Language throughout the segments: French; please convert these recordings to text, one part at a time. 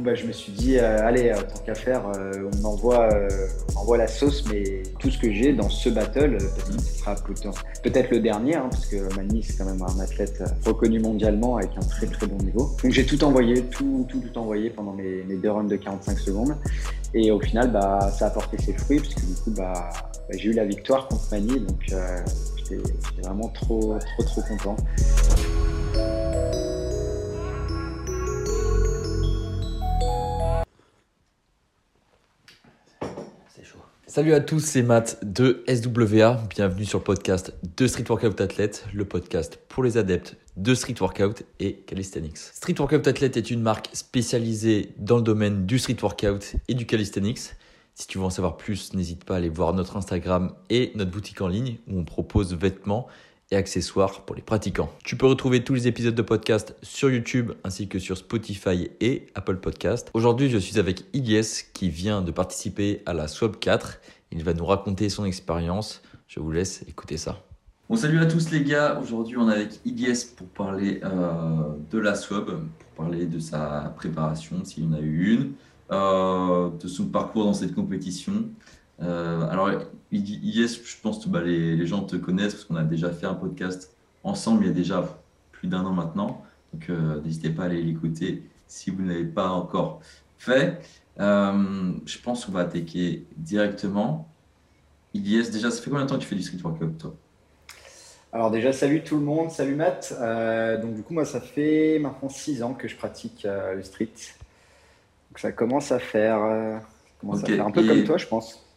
bah, je me suis dit, euh, allez, tant qu'à faire, on, envoie, on envoie la sauce, mais tout ce que j'ai dans ce battle, ce sera peut-être le dernier, hein, parce que Mani, c'est quand même un athlète reconnu mondialement avec un très très bon niveau. Donc j'ai tout envoyé, tout, tout, tout envoyé pendant mes, mes, deux runs de 45 secondes. Et au final, bah, ça a porté ses fruits, parce que du coup, bah, bah j'ai eu la victoire contre Mani, donc j'étais vraiment trop, trop, trop content. Salut à tous, c'est Matt de SWA. Bienvenue sur le podcast de Street Workout Athlete, le podcast pour les adeptes de Street Workout et Calisthenics. Street Workout Athlete est une marque spécialisée dans le domaine du Street Workout et du Calisthenics. Si tu veux en savoir plus, n'hésite pas à aller voir notre Instagram et notre boutique en ligne où on propose vêtements et accessoires pour les pratiquants. Tu peux retrouver tous les épisodes de podcast sur YouTube ainsi que sur Spotify et Apple Podcast. Aujourd'hui, je suis avec Ilyes qui vient de participer à la SWAB 4. Il va nous raconter son expérience. Je vous laisse écouter ça. Bon, salut à tous les gars. Aujourd'hui, on est avec Ilyes pour parler euh, de la SWAB, pour parler de sa préparation, s'il y en a eu une, euh, de son parcours dans cette compétition. Euh, alors, Yes, je pense que bah, les, gens te connaissent parce qu'on a déjà fait un podcast ensemble il y a déjà plus d'un an maintenant. Donc, euh, n'hésitez pas à aller l'écouter si vous ne l'avez pas encore fait. Euh, je pense qu'on va attaquer directement. Yes, déjà, ça fait combien de temps que tu fais du street workout, toi? Alors déjà, salut tout le monde, salut Matt. donc du coup, moi, ça fait maintenant 6 ans que je pratique le street. Donc ça commence à faire, commence à faire un peu comme toi, je pense.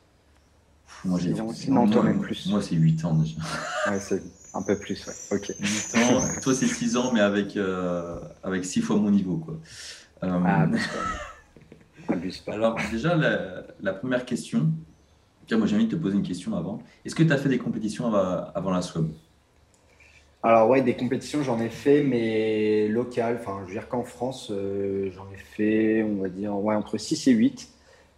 Moi, j'ai non, toi même plus. Moi, c'est 8 ans déjà. Ouais, c'est un peu plus, ouais. Ok. 8 ans. toi, c'est 6 ans, mais avec, euh, avec 6 fois mon niveau, quoi. Euh... Ah, abuse pas. Alors, déjà, la, la première question. Tiens, moi, j'ai envie de te poser une question avant. Est-ce que tu as fait des compétitions avant, avant la SWAB alors ouais, des compétitions, j'en ai fait, mais locales. Enfin, je veux dire qu'en France, euh, j'en ai fait, on va dire, ouais, entre 6 et 8.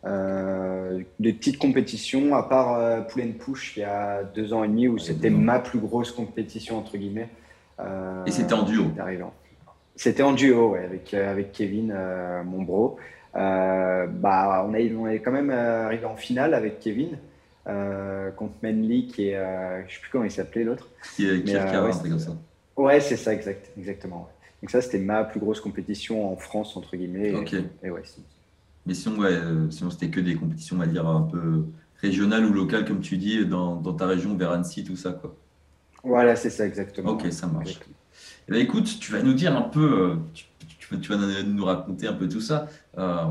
Euh, des petites compétitions, à part euh, Pull Push il y a deux ans et demi, où c'était ma plus grosse compétition, entre guillemets. Euh, et c'était en duo C'était en duo, ouais, avec, avec Kevin, mon bro. bah, on, est, on est quand même arrivé en finale avec Kevin. contre Manly qui est je sais plus comment il s'appelait l'autre qui est, qui ouais, comme ça ouais c'est ça exact, exactement donc ça c'était ma plus grosse compétition en France entre guillemets Ok. et, ouais mais sinon, ouais, euh, sinon c'était que des compétitions, on va dire, un peu régionales ou locales, comme tu dis, dans, dans ta région, vers Annecy, tout ça, quoi. Voilà, c'est ça, exactement. Ok, ça marche. Eh ben, écoute, tu vas nous dire un peu, euh, tu, tu, vas nous raconter un peu tout ça. Euh,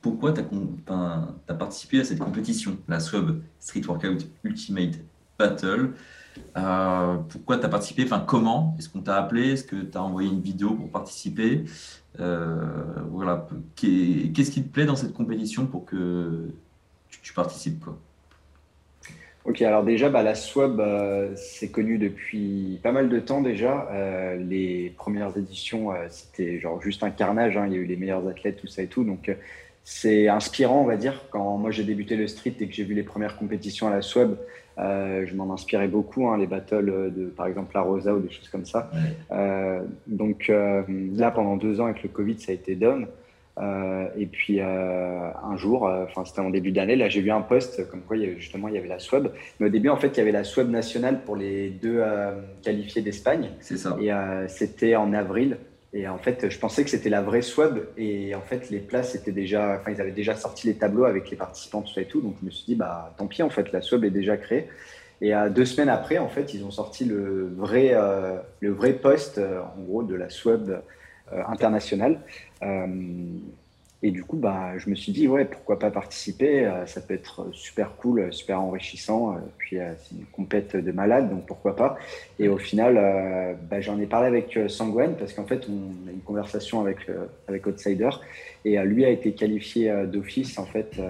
pourquoi tu as, as, participé à cette compétition, la SWAB Street Workout Ultimate Battle? Euh, pourquoi tu as participé? Enfin, comment? Est-ce qu'on t'a appelé? Est-ce que tu as envoyé une vidéo pour participer? Voilà. Qu'est-ce qui te plaît dans cette compétition pour que tu, participes quoi? Ok, alors déjà, bah, la SWAB, euh, c'est connu depuis pas mal de temps déjà. les premières éditions, c'était genre juste un carnage. Hein. il y a eu les meilleurs athlètes, tout ça et tout. Donc, c'est inspirant, on va dire. Quand moi j'ai débuté le street et que j'ai vu les premières compétitions à la SWAB, euh, je m'en inspirais beaucoup, hein, les battles de, par exemple, la Rosa ou des choses comme ça. Euh, donc euh, là, pendant deux ans avec le Covid, ça a été down. et puis un jour, enfin c'était en début d'année, là j'ai vu un post comme quoi il y avait, justement il y avait la SWAB. Mais au début, en fait, il y avait la SWAB nationale pour les deux qualifiés d'Espagne. C'est ça. Et c'était en avril. Et en fait, je pensais que c'était la vraie SWAB. Et en fait, les places étaient déjà, enfin, ils avaient déjà sorti les tableaux avec les participants, tout ça et tout. Donc, je me suis dit, bah, tant pis, en fait, la SWAB est déjà créée. Et à deux semaines après, en fait, ils ont sorti le vrai, euh, le vrai poste, euh, en gros, de la SWAB euh, internationale. Et du coup, bah, je me suis dit, ouais, pourquoi pas participer euh, Ça peut être super cool, super enrichissant. Euh, puis, euh, c'est une compète de malade, donc pourquoi pas Et au final, bah, j'en ai parlé avec Sangwen, parce qu'en fait, on a une conversation avec, avec Outsider. Et lui a été qualifié d'office, en fait,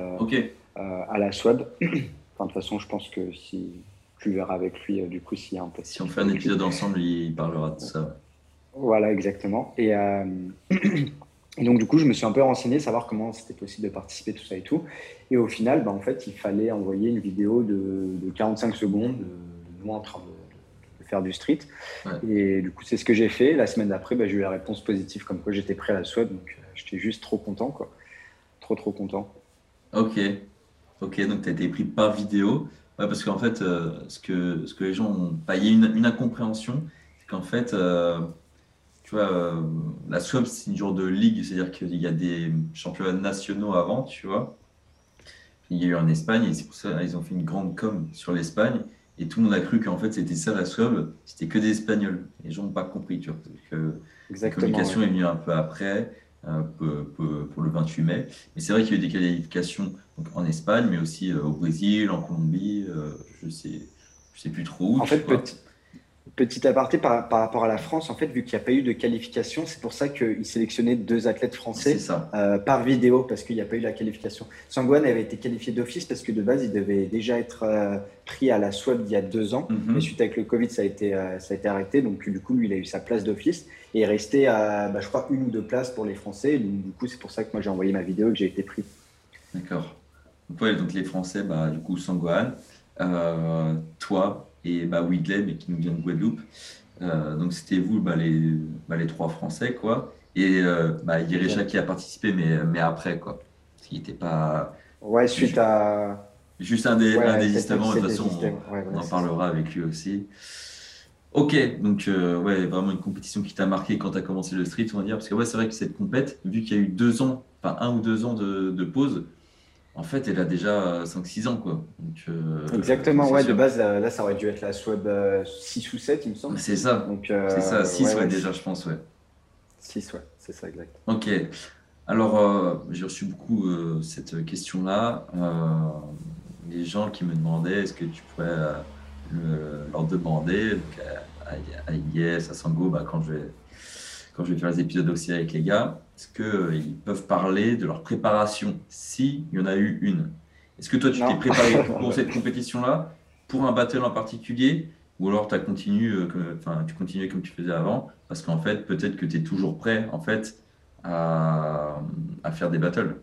à la SWAB. enfin, de toute façon, je pense que si tu verras avec lui, du coup, s'il y a un peu. Si on fait un épisode ensemble, il parlera de ça. Voilà, exactement. Et. Et donc, du coup, je me suis un peu renseigné, savoir comment c'était possible de participer, tout ça et tout. Et au final, bah, en fait, il fallait envoyer une vidéo de, 45 secondes de, moi en train de, faire du street. Et du coup, c'est ce que j'ai fait. La semaine d'après, bah, j'ai eu la réponse positive comme quoi j'étais prêt à la SWAT. Donc, euh, j'étais juste trop content, quoi. Trop, trop content. Ok. Ok, donc tu as été pris par vidéo. Ouais, parce qu'en fait, ce, que, ce que les gens ont. Bah, il y a une, une incompréhension, c'est qu'en fait, tu vois, la SWAP, c'est une genre de ligue, c'est-à-dire qu'il y a des championnats nationaux avant, tu vois. Il y a eu en Espagne, et c'est pour ça qu'ils ont fait une grande com sur l'Espagne. Et tout le monde a cru qu'en fait c'était ça la SWAB, c'était que des Espagnols. Les gens n'ont pas compris, tu vois. Que la communication est venue un peu après, pour le 28 mai. Mais c'est vrai qu'il y a eu des qualifications donc, en Espagne, mais aussi euh, au Brésil, en Colombie, euh, je sais, je sais plus trop où. En fait, petit, Petit aparté par, par, rapport à la France, en fait, vu qu'il n'y a pas eu de qualification, c'est pour ça qu'il sélectionnait deux athlètes français euh, par vidéo, parce qu'il n'y a pas eu la qualification. Sangwan avait été qualifié d'office parce que de base, il devait déjà être euh, pris à la SWAB il y a deux ans. Mhm. Mais suite avec le Covid, ça a, été, euh, ça a été arrêté. Donc, du coup, lui, il a eu sa place d'office. Et il est resté à, bah, je crois, une ou deux places pour les Français. Donc, du coup, c'est pour ça que moi, j'ai envoyé ma vidéo et que j'ai été pris. D'accord. Donc, donc, les Français, bah, du coup, Sangwan, toi, et bah, mais qui nous vient de Guadeloupe. Euh, donc c'était vous bah, les, bah, les trois Français quoi. Et euh, bah, qui a participé mais, mais après quoi. Parce qu'il n'était pas. Ouais, suite à. Juste un, des, un désistement, de toute façon on, en parlera avec lui aussi. Ok, donc euh, ouais, vraiment une compétition qui t'a marqué quand tu as commencé le street, on va dire. Parce que ouais, c'est vrai que cette compète, vu qu'il y a eu deux ans, enfin un ou deux ans de, de pause, en fait, elle a déjà 5-6 ans. Quoi. Euh, Exactement, ouais, de base, là, ça aurait dû être la Swab 6 ou 7, il me semble. C'est ça, euh, c'est ça, 6 ouais, déjà, je pense, ouais. 6, ouais, c'est ça, exact. Ok, alors euh, j'ai reçu beaucoup cette question-là. les gens qui me demandaient est-ce que tu pourrais leur demander donc, à, à, Yes, à Sango, bah, quand je vais quand je vais faire les épisodes aussi avec les gars, est-ce qu'ils euh, peuvent parler de leur préparation, s'il y en a eu une? Est-ce que toi, tu t'es préparé pour cette compétition-là, pour un battle en particulier, ou alors as continué, euh, tu continuais comme tu faisais avant, parce qu'en fait, peut-être que tu es toujours prêt en fait, à, à, faire des battles?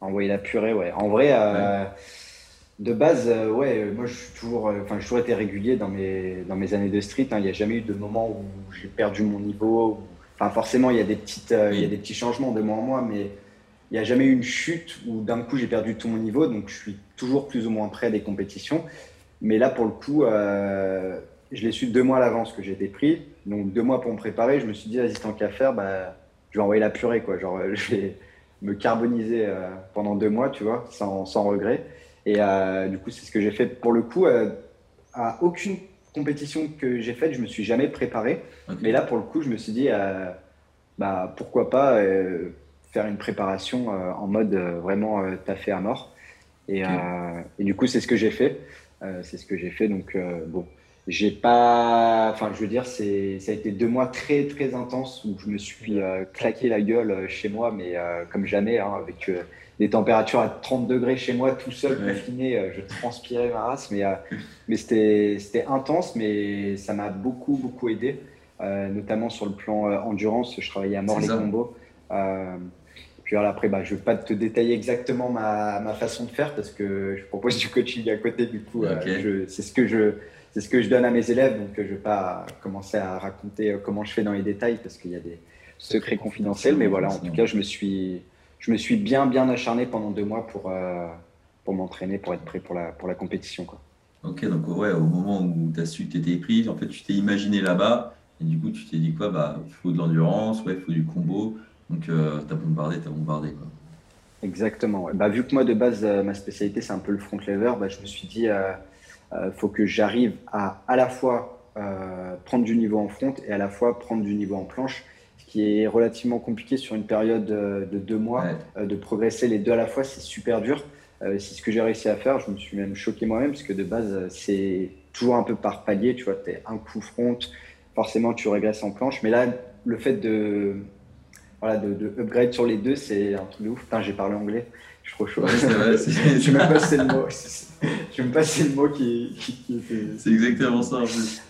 Envoyer la purée, ouais. En vrai, euh, de base, ouais, moi, je suis toujours, enfin, j'ai toujours été régulier dans mes, dans mes années de street. Hein. Il n'y a jamais eu de moment où j'ai perdu mon niveau, Enfin, forcément, il y, a des petites, euh, il y a des petits changements de mois en mois, mais il n'y a jamais eu une chute où d'un coup j'ai perdu tout mon niveau. Donc, je suis toujours plus ou moins prêt des compétitions. Mais là, pour le coup, euh, je l'ai su deux mois à l'avance que été pris. Donc, deux mois pour me préparer. Je me suis dit, vas-y, tant qu'à faire, bah, je vais envoyer la purée. Quoi. Genre, je vais me carboniser euh, pendant deux mois, tu vois, sans, sans regret. Et du coup, c'est ce que j'ai fait. Pour le coup, à aucune compétition que j'ai faite, je me suis jamais préparé. Mais là, pour le coup, je me suis dit, euh, bah, pourquoi pas euh, faire une préparation euh, en mode vraiment taffé à mort. Et, et, du coup, c'est ce que j'ai fait. c'est ce que j'ai fait. Donc, bon, j'ai pas. Enfin, je veux dire, ça a été deux mois très, très intenses où je me suis claqué la gueule chez moi, mais comme jamais, hein, avec des températures à 30 degrés chez moi, tout seul, confiné, euh, je transpirais ma race, mais, euh, mais c'était intense, mais ça m'a beaucoup, beaucoup aidé, euh, notamment sur le plan endurance. Je travaillais à mort les combos. puis alors après, bah, je ne vais pas te détailler exactement ma, ma, façon de faire parce que je propose du coaching à côté, du coup, c'est ce que je c'est ce que je donne à mes élèves, donc je ne vais pas commencer à raconter comment je fais dans les détails parce qu'il y a des secrets confidentiels, mais voilà, en tout cas, je me suis, je me suis bien, bien acharné pendant deux mois pour, euh, pour m'entraîner, pour être prêt pour la, pour la compétition. Quoi. Ok, donc ouais, au moment où tu as su que tu étais pris, en fait, tu t'es imaginé là-bas, et du coup, tu t'es dit quoi? Bah, Il faut de l'endurance, ouais, il faut du combo. Donc, euh, tu as bombardé, tu as bombardé. Quoi. Exactement. Bah, vu que moi, de base, euh, ma spécialité, c'est un peu le front lever, bah, je me suis dit, il euh, faut que j'arrive à à la fois prendre du niveau en front et à la fois prendre du niveau en planche qui est relativement compliqué sur une période euh, de deux mois. Euh, de progresser les deux à la fois, c'est super dur. Euh, c'est ce que j'ai réussi à faire. Je me suis même choqué moi-même, parce que de base, c'est toujours un peu par palier. Tu vois, tu es un coup front, forcément, tu régresses en planche. Mais là, le fait de, voilà, de, upgrade sur les deux, c'est un truc de ouf. Putain, j'ai parlé anglais. Je suis trop chaud. je vais même passer le mot. Je vais me passer le mot qui. C'est exactement ça en plus.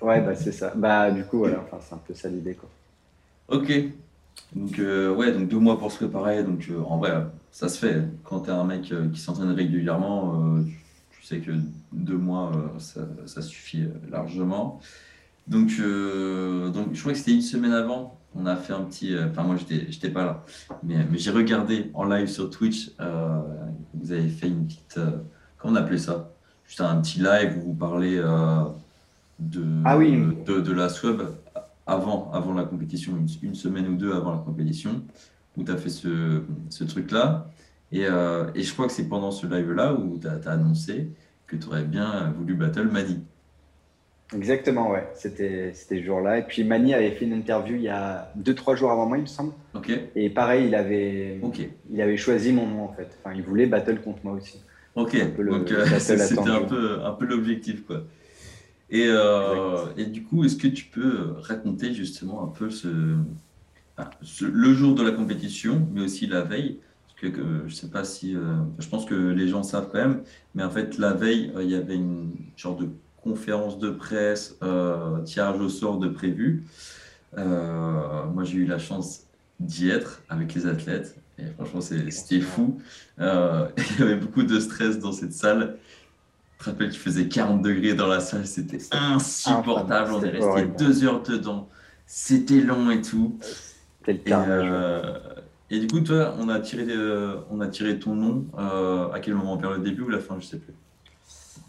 ouais, bah c'est ça. Bah du coup, voilà, enfin, c'est un peu ça l'idée quoi. Ok. Donc, euh, ouais, donc deux mois pour se préparer. Donc, euh, en vrai, ça se fait. Quand tu es un mec euh, qui s'entraîne régulièrement, tu sais que deux mois, ça, suffit largement. Donc, donc, je crois que c'était une semaine avant on a fait un petit. Enfin, moi, j'étais pas là. Mais, mais j'ai regardé en live sur Twitch. vous avez fait une petite. comment on appelait ça? Juste un petit live où vous parlez de, ah oui. de, de, la SWEB avant, avant la compétition, une, semaine ou deux avant la compétition, où tu as fait ce, ce truc-là. Et, et, je crois que c'est pendant ce live-là où tu as, annoncé que tu aurais bien voulu battle Mani. Exactement, ouais. C'était ce jour-là. Et puis Mani avait fait une interview il y a 2-3 jours avant moi, il me semble. Ok. Et pareil, il avait, il avait choisi mon nom en fait. Enfin, il voulait battle contre moi aussi. Ok. Donc euh, c'était un peu, un peu l'objectif quoi. Et, euh, et, du coup, est-ce que tu peux raconter justement un peu ce, le jour de la compétition, mais aussi la veille? Parce que, je sais pas si. Euh, je pense que les gens savent quand même, mais en fait, la veille, il y avait une genre de conférence de presse, euh, tirage au sort de prévu. Euh, moi, j'ai eu la chance d'y être avec les athlètes. Et franchement, c'était fou. Euh, il y avait beaucoup de stress dans cette salle. Je te rappelle, tu faisais 40 degrés dans la salle. C'était insupportable. On est resté deux heures dedans. C'était long et tout. Et, et, du coup, toi, on a tiré, on a tiré ton nom. à quel moment? Vers le début ou la fin? Je sais plus.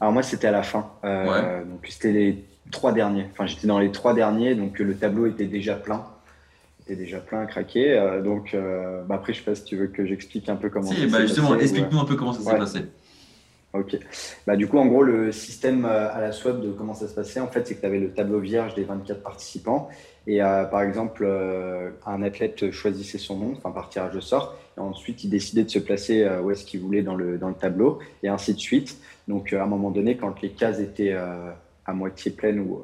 Alors moi, c'était à la fin. Euh, donc c'était les trois derniers. Enfin, j'étais dans les trois derniers, donc le tableau était déjà plein. était déjà plein à craquer. Euh, donc euh, bah, après, je sais pas si tu veux que j'explique un peu comment. Si, bah justement, explique-nous un peu comment ça s'est passé. Ok. Bah, du coup, en gros, le système à la SWAP de comment ça se passait, en fait, c'est que tu avais le tableau vierge des 24 participants. Et par exemple, un athlète choisissait son nom, enfin par tirage au sort, et ensuite il décidait de se placer où est-ce qu'il voulait dans le, dans le tableau, et ainsi de suite. Donc, à un moment donné, quand les cases étaient euh, à moitié pleines, ou,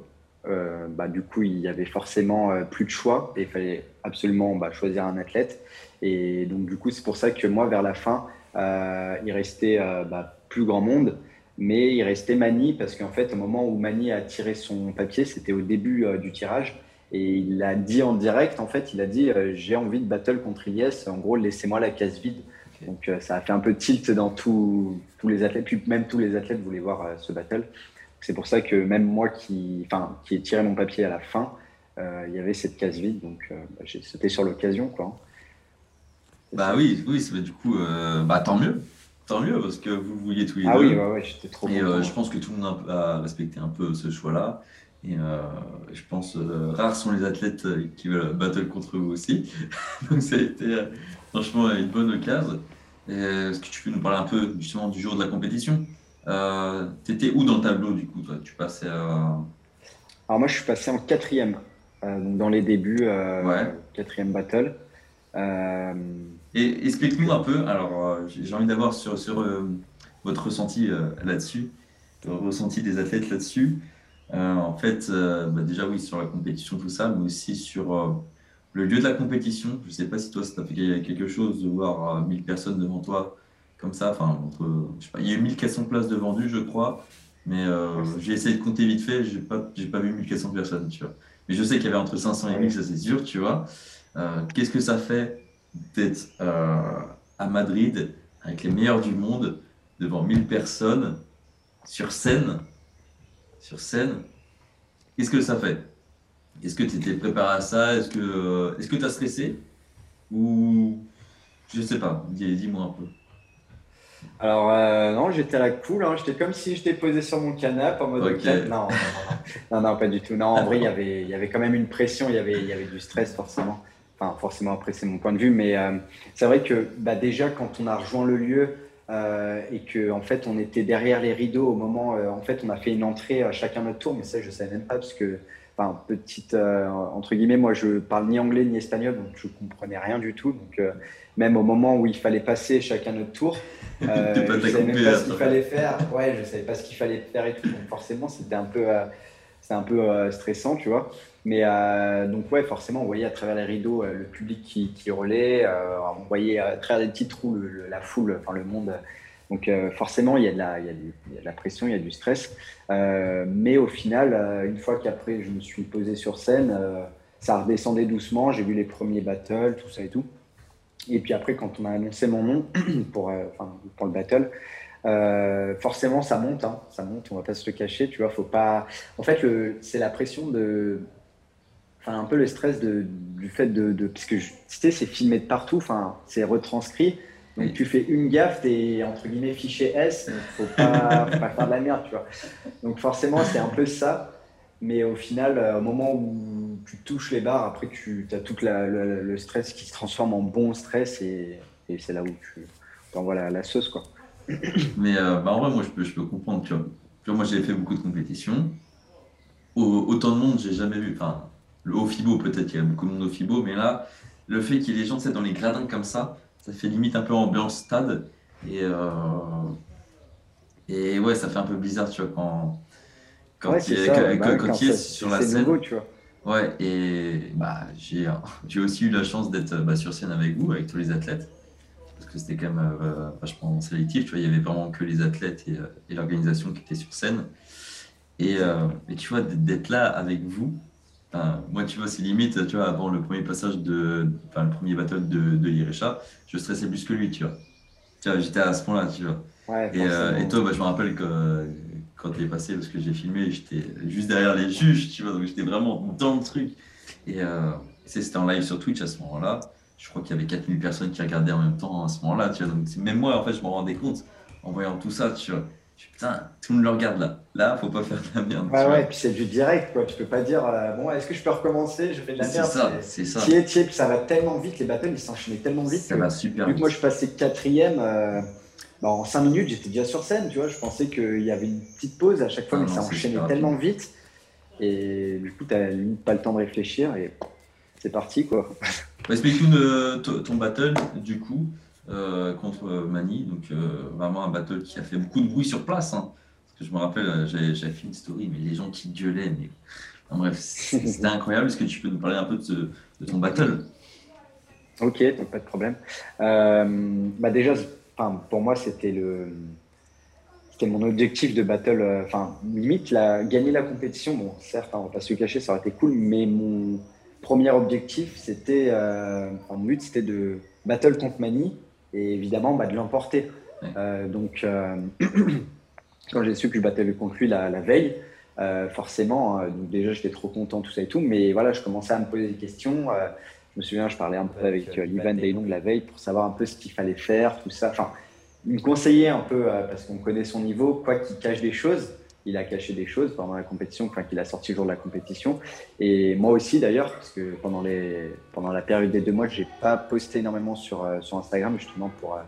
euh, bah, du coup, il y avait forcément euh, plus de choix et il fallait absolument bah, choisir un athlète. Et donc, du coup, c'est pour ça que moi, vers la fin, il restait bah, plus grand monde, mais il restait Mani parce qu'en fait, au moment où Mani a tiré son papier, c'était au début du tirage. Et il a dit en direct, en fait, il a dit J'ai envie de battle contre Ilyes, en gros, laissez-moi la case vide. Donc euh, ça a fait un peu tilt dans tous les athlètes, puis même tous les athlètes voulaient voir euh, ce battle. C'est pour ça que même moi qui, enfin, qui ai tiré mon papier à la fin, euh, il y avait cette case vide, donc bah, j'ai sauté sur l'occasion. quoi. Bah oui, oui, du coup, bah, tant mieux. Tant mieux, parce que vous vouliez tous les ah deux. Ah oui, ouais, ouais, j'étais trop Et je pense que tout le monde a respecté un peu ce choix-là. Et je pense rares sont les athlètes qui veulent battle contre vous aussi. Donc ça a été franchement une bonne occasion. Est-ce que tu peux nous parler un peu justement du jour de la compétition? Euh, Tu étais où dans le tableau du coup toi? Tu passais Alors moi je suis passé en quatrième, euh, dans les débuts, euh, quatrième battle. Et explique-nous un peu, alors j'ai envie d'avoir sur, sur votre ressenti là-dessus, le ressenti des athlètes là-dessus. en fait, bah, déjà oui, sur la compétition, tout ça, mais aussi sur le lieu de la compétition, je ne sais pas si toi, ça t'a fait quelque chose de voir 1000 euh, personnes devant toi comme ça. Enfin, il y a eu 1400 places de vendues, je crois. Mais euh, j'ai essayé de compter vite fait, j'ai pas, j'ai pas vu 1400 personnes, tu vois. Mais je sais qu'il y avait entre 500 et 1000, ça c'est sûr, tu vois. Euh, qu'est-ce que ça fait d'être à Madrid avec les meilleurs du monde devant 1000 personnes sur scène Sur scène, qu'est-ce que ça fait? Est-ce que tu étais préparé à ça? Est-ce que euh, tu as stressé? Ou je sais pas, dis-moi un peu. Alors euh, non, j'étais à la cool, hein. j'étais comme si j'étais posé sur mon canapé en mode non, non, non, pas du tout. Non, en vrai, il y avait, il y avait quand même une pression, il y avait, il y avait du stress forcément. Enfin, forcément après c'est mon point de vue, mais euh, c'est vrai que bah, déjà quand on a rejoint le lieu et que en fait on était derrière les rideaux au moment, en fait on a fait une entrée à chacun notre tour, mais ça je savais même pas parce que enfin, petite, euh, entre guillemets, moi je parle ni anglais ni espagnol, donc je comprenais rien du tout. Donc, euh, même au moment où il fallait passer chacun notre tour, euh, je ne savais même pas ce qu'il fallait faire. Ouais, je savais pas ce qu'il fallait faire et tout. Donc, forcément, c'était un peu, c'est un peu stressant, tu vois. Mais donc, ouais, forcément, on voyait à travers les rideaux le public qui, qui hurlait, on voyait à travers les petits trous la foule, enfin le monde donc euh, forcément, il y, a de la, il, y a la, pression, il y a du stress. Euh, mais au final, euh, une fois qu'après je me suis posé sur scène, ça redescendait doucement. J'ai vu les premiers battles, tout ça et tout. Et puis après, quand on a annoncé mon nom pour, pour le battle, forcément, ça monte, hein, ça monte. On va pas se le cacher, tu vois. Faut pas. En fait, c'est la pression de un peu le stress de, du fait de, de parce que tu sais, c'est filmé de partout, enfin, c'est retranscrit. Donc tu fais une gaffe, t'es entre guillemets fiché S, donc faut pas, faut pas faire de la merde, tu vois. Donc forcément, c'est un peu ça. Mais au final, euh, au moment où tu touches les barres, après tu as tout le stress qui se transforme en bon stress et, et c'est là où tu envoies la, la, sauce. Quoi. Mais euh, bah en vrai, moi je peux, je peux comprendre. Tu vois. Tu vois moi j'ai fait beaucoup de compétitions. autant de monde, j'ai jamais vu. Enfin, le haut FIBO, peut-être qu'il y a beaucoup de monde au FIBO, mais là, le fait qu'il y ait des gens dans les gradins comme ça, ça fait limite un peu ambiance stade. Et, euh, et ouais, ça fait un peu bizarre, tu vois, quand, quand ouais, il, est, bah, quand, il est sur la scène. Nouveau, tu vois. Ouais, et bah, j'ai, j'ai aussi eu la chance d'être bah, sur scène avec vous, avec tous les athlètes. Parce que c'était quand même euh, vachement sélectif, tu vois, il y avait vraiment que les athlètes et, euh, et l'organisation qui étaient sur scène. Et, euh, et tu vois, d'être là avec vous, moi, tu vois, c'est limite, tu vois, avant le premier passage de, enfin, le premier battle de, de je stressais plus que lui, tu vois. Tu vois, j'étais à ce point-là, tu vois. et, euh, et, toi, bah, je me rappelle que quand tu es passé, parce que j'ai filmé, j'étais juste derrière les juges, tu vois, donc j'étais vraiment dans le truc. Et euh, c'était en live sur Twitch à ce moment-là. Je crois qu'il y avait 4000 personnes qui regardaient en même temps à ce moment-là, tu vois. Donc même moi, en fait, je me rendais compte en voyant tout ça, tu vois putain, tout le monde le regarde là. Là, faut pas faire de la merde. Ouais, ouais, puis c'est du direct, quoi. Tu peux pas dire, euh, bon, est-ce que je peux recommencer? Je fais de la merde. C'est ça, c'est ça. Tiens, tiens, puis ça va tellement vite, les battles, ils s'enchaînaient tellement vite. Ça va super Vu que moi, je passais quatrième, euh, bah, en 5 minutes, j'étais déjà sur scène, tu vois. Je pensais qu'il y avait une petite pause à chaque fois, ah mais ça enchaînait tellement vite. Et du coup, tu n'as pas le temps de réfléchir et c'est parti, quoi. Explique-nous ton battle, du coup. Euh, contre Mani. Donc, euh, vraiment un battle qui a fait beaucoup de bruit sur place. Hein. Parce que je me rappelle, euh, j'avais fait une story, mais les gens qui gueulaient. Mais... bref, c'était incroyable. Est-ce que tu peux nous parler un peu de, ton battle? Ok, pas de problème. bah déjà, pour moi, c'était le c'était mon objectif de battle. Enfin, limite, la, gagner la compétition. Bon, certes, hein, on va pas se cacher, ça aurait été cool, mais mon premier objectif, c'était, mon but, c'était de battle contre Mani et évidemment bah, de l'emporter. Euh, donc, euh, quand j'ai su que je battais contre lui la, veille, euh, forcément, donc déjà j'étais trop content, tout ça et tout, mais voilà, je commençais à me poser des questions. je me souviens, je parlais un peu avec Ivan Daylong la veille pour savoir un peu ce qu'il fallait faire, tout ça. Enfin, il me conseillait un peu, parce qu'on connaît son niveau, quoi qu'il cache des choses il a caché des choses pendant la compétition, enfin qu'il a sorti le jour de la compétition. Et moi aussi d'ailleurs, parce que pendant, les, pendant la période des deux mois, je n'ai pas posté énormément sur, euh, sur Instagram, justement pour euh,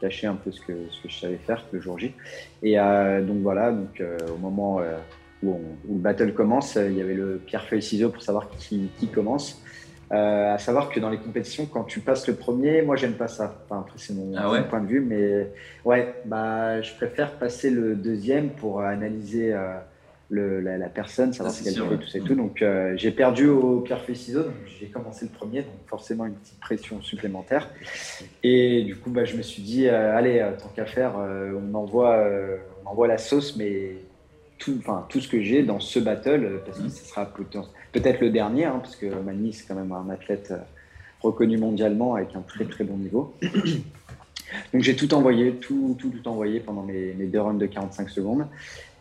cacher un peu ce que, je savais faire le jour J. Et euh, donc voilà, donc, au moment où, le battle commence, il y avait le pierre-feuille-ciseau pour savoir qui, qui commence. Euh, à savoir que dans les compétitions, quand tu passes le premier, moi j'aime pas ça. Enfin, après, c'est mon, ah point de vue, mais ouais, bah, je préfère passer le deuxième pour analyser euh, le, la, personne, savoir ce qu'elle fait, tout ça et tout. Donc euh, j'ai perdu au pierre feuille ciseaux, donc j'ai commencé le premier, donc forcément une petite pression supplémentaire. Et du coup, bah, je me suis dit, allez, tant qu'à faire, on envoie, on envoie la sauce, mais tout, enfin, tout ce que j'ai dans ce battle, parce que mmh. ce sera peut-être le dernier, hein, parce que Mani, c'est quand même un athlète euh, reconnu mondialement avec un très très bon niveau. Donc j'ai tout envoyé, tout, tout, tout envoyé pendant mes, mes, deux runs de 45 secondes.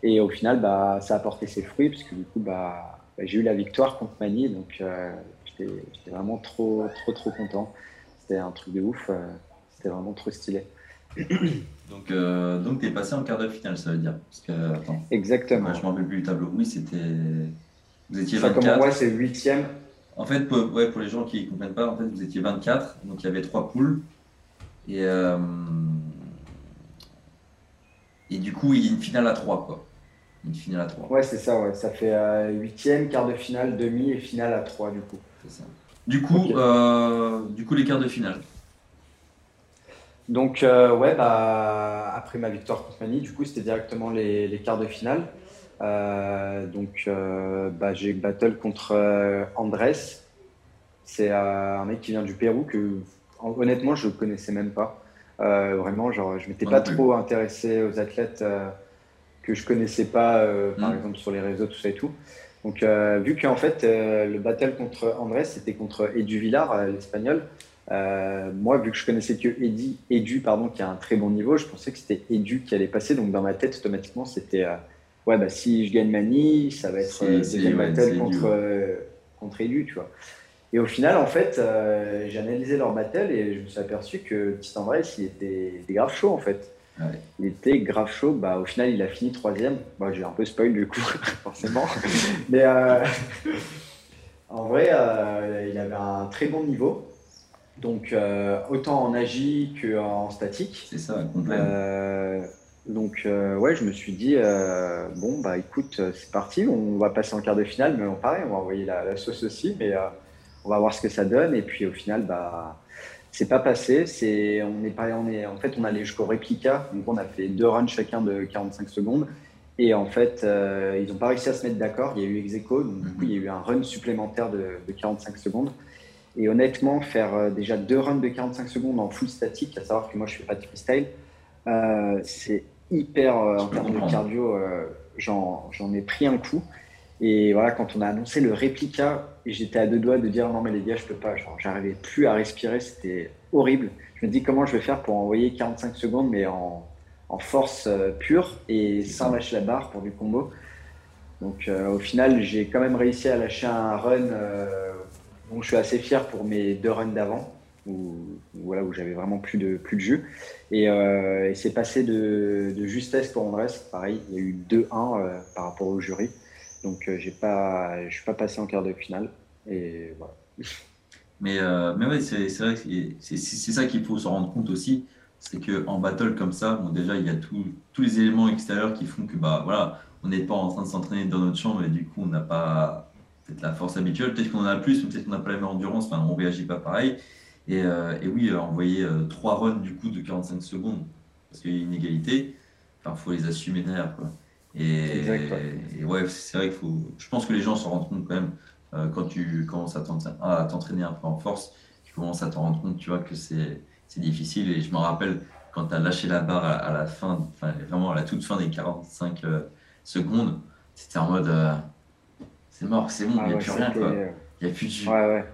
Et au final, bah, ça a porté ses fruits, parce que du coup, bah, bah j'ai eu la victoire contre Mani, donc euh, j'étais vraiment trop, trop, trop content. C'était un truc de ouf, euh, c'était vraiment trop stylé. Donc, euh, donc tu es passé en quart de finale, ça veut dire Parce que, attends, Exactement. je ne me rappelle plus du tableau. Oui, c'était. Vous étiez 24. ouais, c'est 8 En fait, pour, ouais, pour les gens qui ne comprennent pas, en fait, vous étiez 24. Donc, il y avait trois poules. Et, euh, et du coup, il y a une finale à 3, quoi. Une finale à 3. Ouais, c'est ça, ouais. Ça fait euh, 8 quart de finale, demi et finale à 3, du coup. C'est ça. Du coup, euh, du coup, les quarts de finale. Donc, euh, ouais, bah, après ma victoire contre Mani, du coup, c'était directement les, les, quarts de finale. Euh, donc, euh, bah, j'ai battle contre Andrés. C'est un mec qui vient du Pérou que, honnêtement, je ne connaissais même pas. vraiment, genre, je m'étais pas trop intéressé aux athlètes que je connaissais pas, par mm. exemple, sur les réseaux, tout ça et tout. Donc, vu qu'en fait, le battle contre Andrés, c'était contre Edu Villar, l'espagnol. Euh, moi, vu que je connaissais que Eddie, Edu, pardon, qui a un très bon niveau, je pensais que c'était Edu qui allait passer. Donc dans ma tête, automatiquement, c'était euh, ouais, bah si je gagne Mani, ça va être euh, deuxième battle contre contre élu, tu vois. Et au final, en fait, j'ai analysé leur battle et je me suis aperçu que Tristan Vrai, il était, grave chaud, en fait. Il était grave chaud. Bah, au final, il a fini troisième. Moi, j'ai un peu spoil du coup, forcément. Mais en vrai, il avait un très bon niveau. Donc, euh, autant en agi qu'en statique. C'est ça, complètement. Euh, donc, euh, ouais, je me suis dit, bon, bah écoute, c'est parti, on va passer en quart de finale, mais on, pareil, on va envoyer la, sauce aussi, mais on va voir ce que ça donne. Et puis, au final, bah, c'est pas passé. C'est, on est pas, on est, en fait, on allait jusqu'au réplica. Donc, on a fait deux runs chacun de 45 secondes. Et en fait, ils n'ont pas réussi à se mettre d'accord. Il y a eu ex donc du coup, il y a eu un run supplémentaire de, de 45 secondes. Et honnêtement, faire euh, déjà deux runs de 45 secondes en full statique, à savoir que moi je fais pas de freestyle, euh, c'est hyper euh, en termes de cardio. J'en ai pris un coup. Et voilà, quand on a annoncé le réplica, j'étais à deux doigts de dire non mais les gars, je peux pas. J'arrivais plus à respirer, c'était horrible. Je me dis comment je vais faire pour envoyer 45 secondes, mais en force pure et sans lâcher la barre pour du combo. Donc au final, j'ai quand même réussi à lâcher un run je suis assez fier pour mes deux runs d'avant, où, voilà, où j'avais vraiment plus de, plus de jus. Et, euh, c'est passé de, justesse pour Andrés. Pareil, il y a eu 2-1 euh, par rapport au jury. Donc euh, je ne suis pas passé en quart de finale. Et voilà. Mais, mais ouais, c'est vrai que c'est ça qu'il faut se rendre compte aussi. C'est qu'en battle comme ça, bon, déjà, il y a tous les éléments extérieurs qui font que bah, voilà, on n'est pas en train de s'entraîner dans notre chambre et du coup, on n'a pas peut-être la force habituelle, peut-être qu'on en a plus, mais peut-être qu'on n'a pas la même endurance, enfin, on ne réagit pas pareil. Et, euh, et oui, euh, envoyer euh, trois runs du coup de 45 secondes, parce qu'il y a une égalité, il faut les assumer derrière. Quoi. Et, et, ouais, c'est vrai qu'il faut. Je pense que les gens s'en rendent compte quand même quand tu commences à t'entraîner un peu en force, tu commences à t'en rendre compte, tu vois, que c'est difficile. Et je me rappelle quand tu as lâché la barre à, la fin, enfin, vraiment à la toute fin des 45 secondes, c'était en mode c'est mort, c'est bon, il n'y a plus rien. Quoi. Il n'y a plus de jus. Ouais, ouais.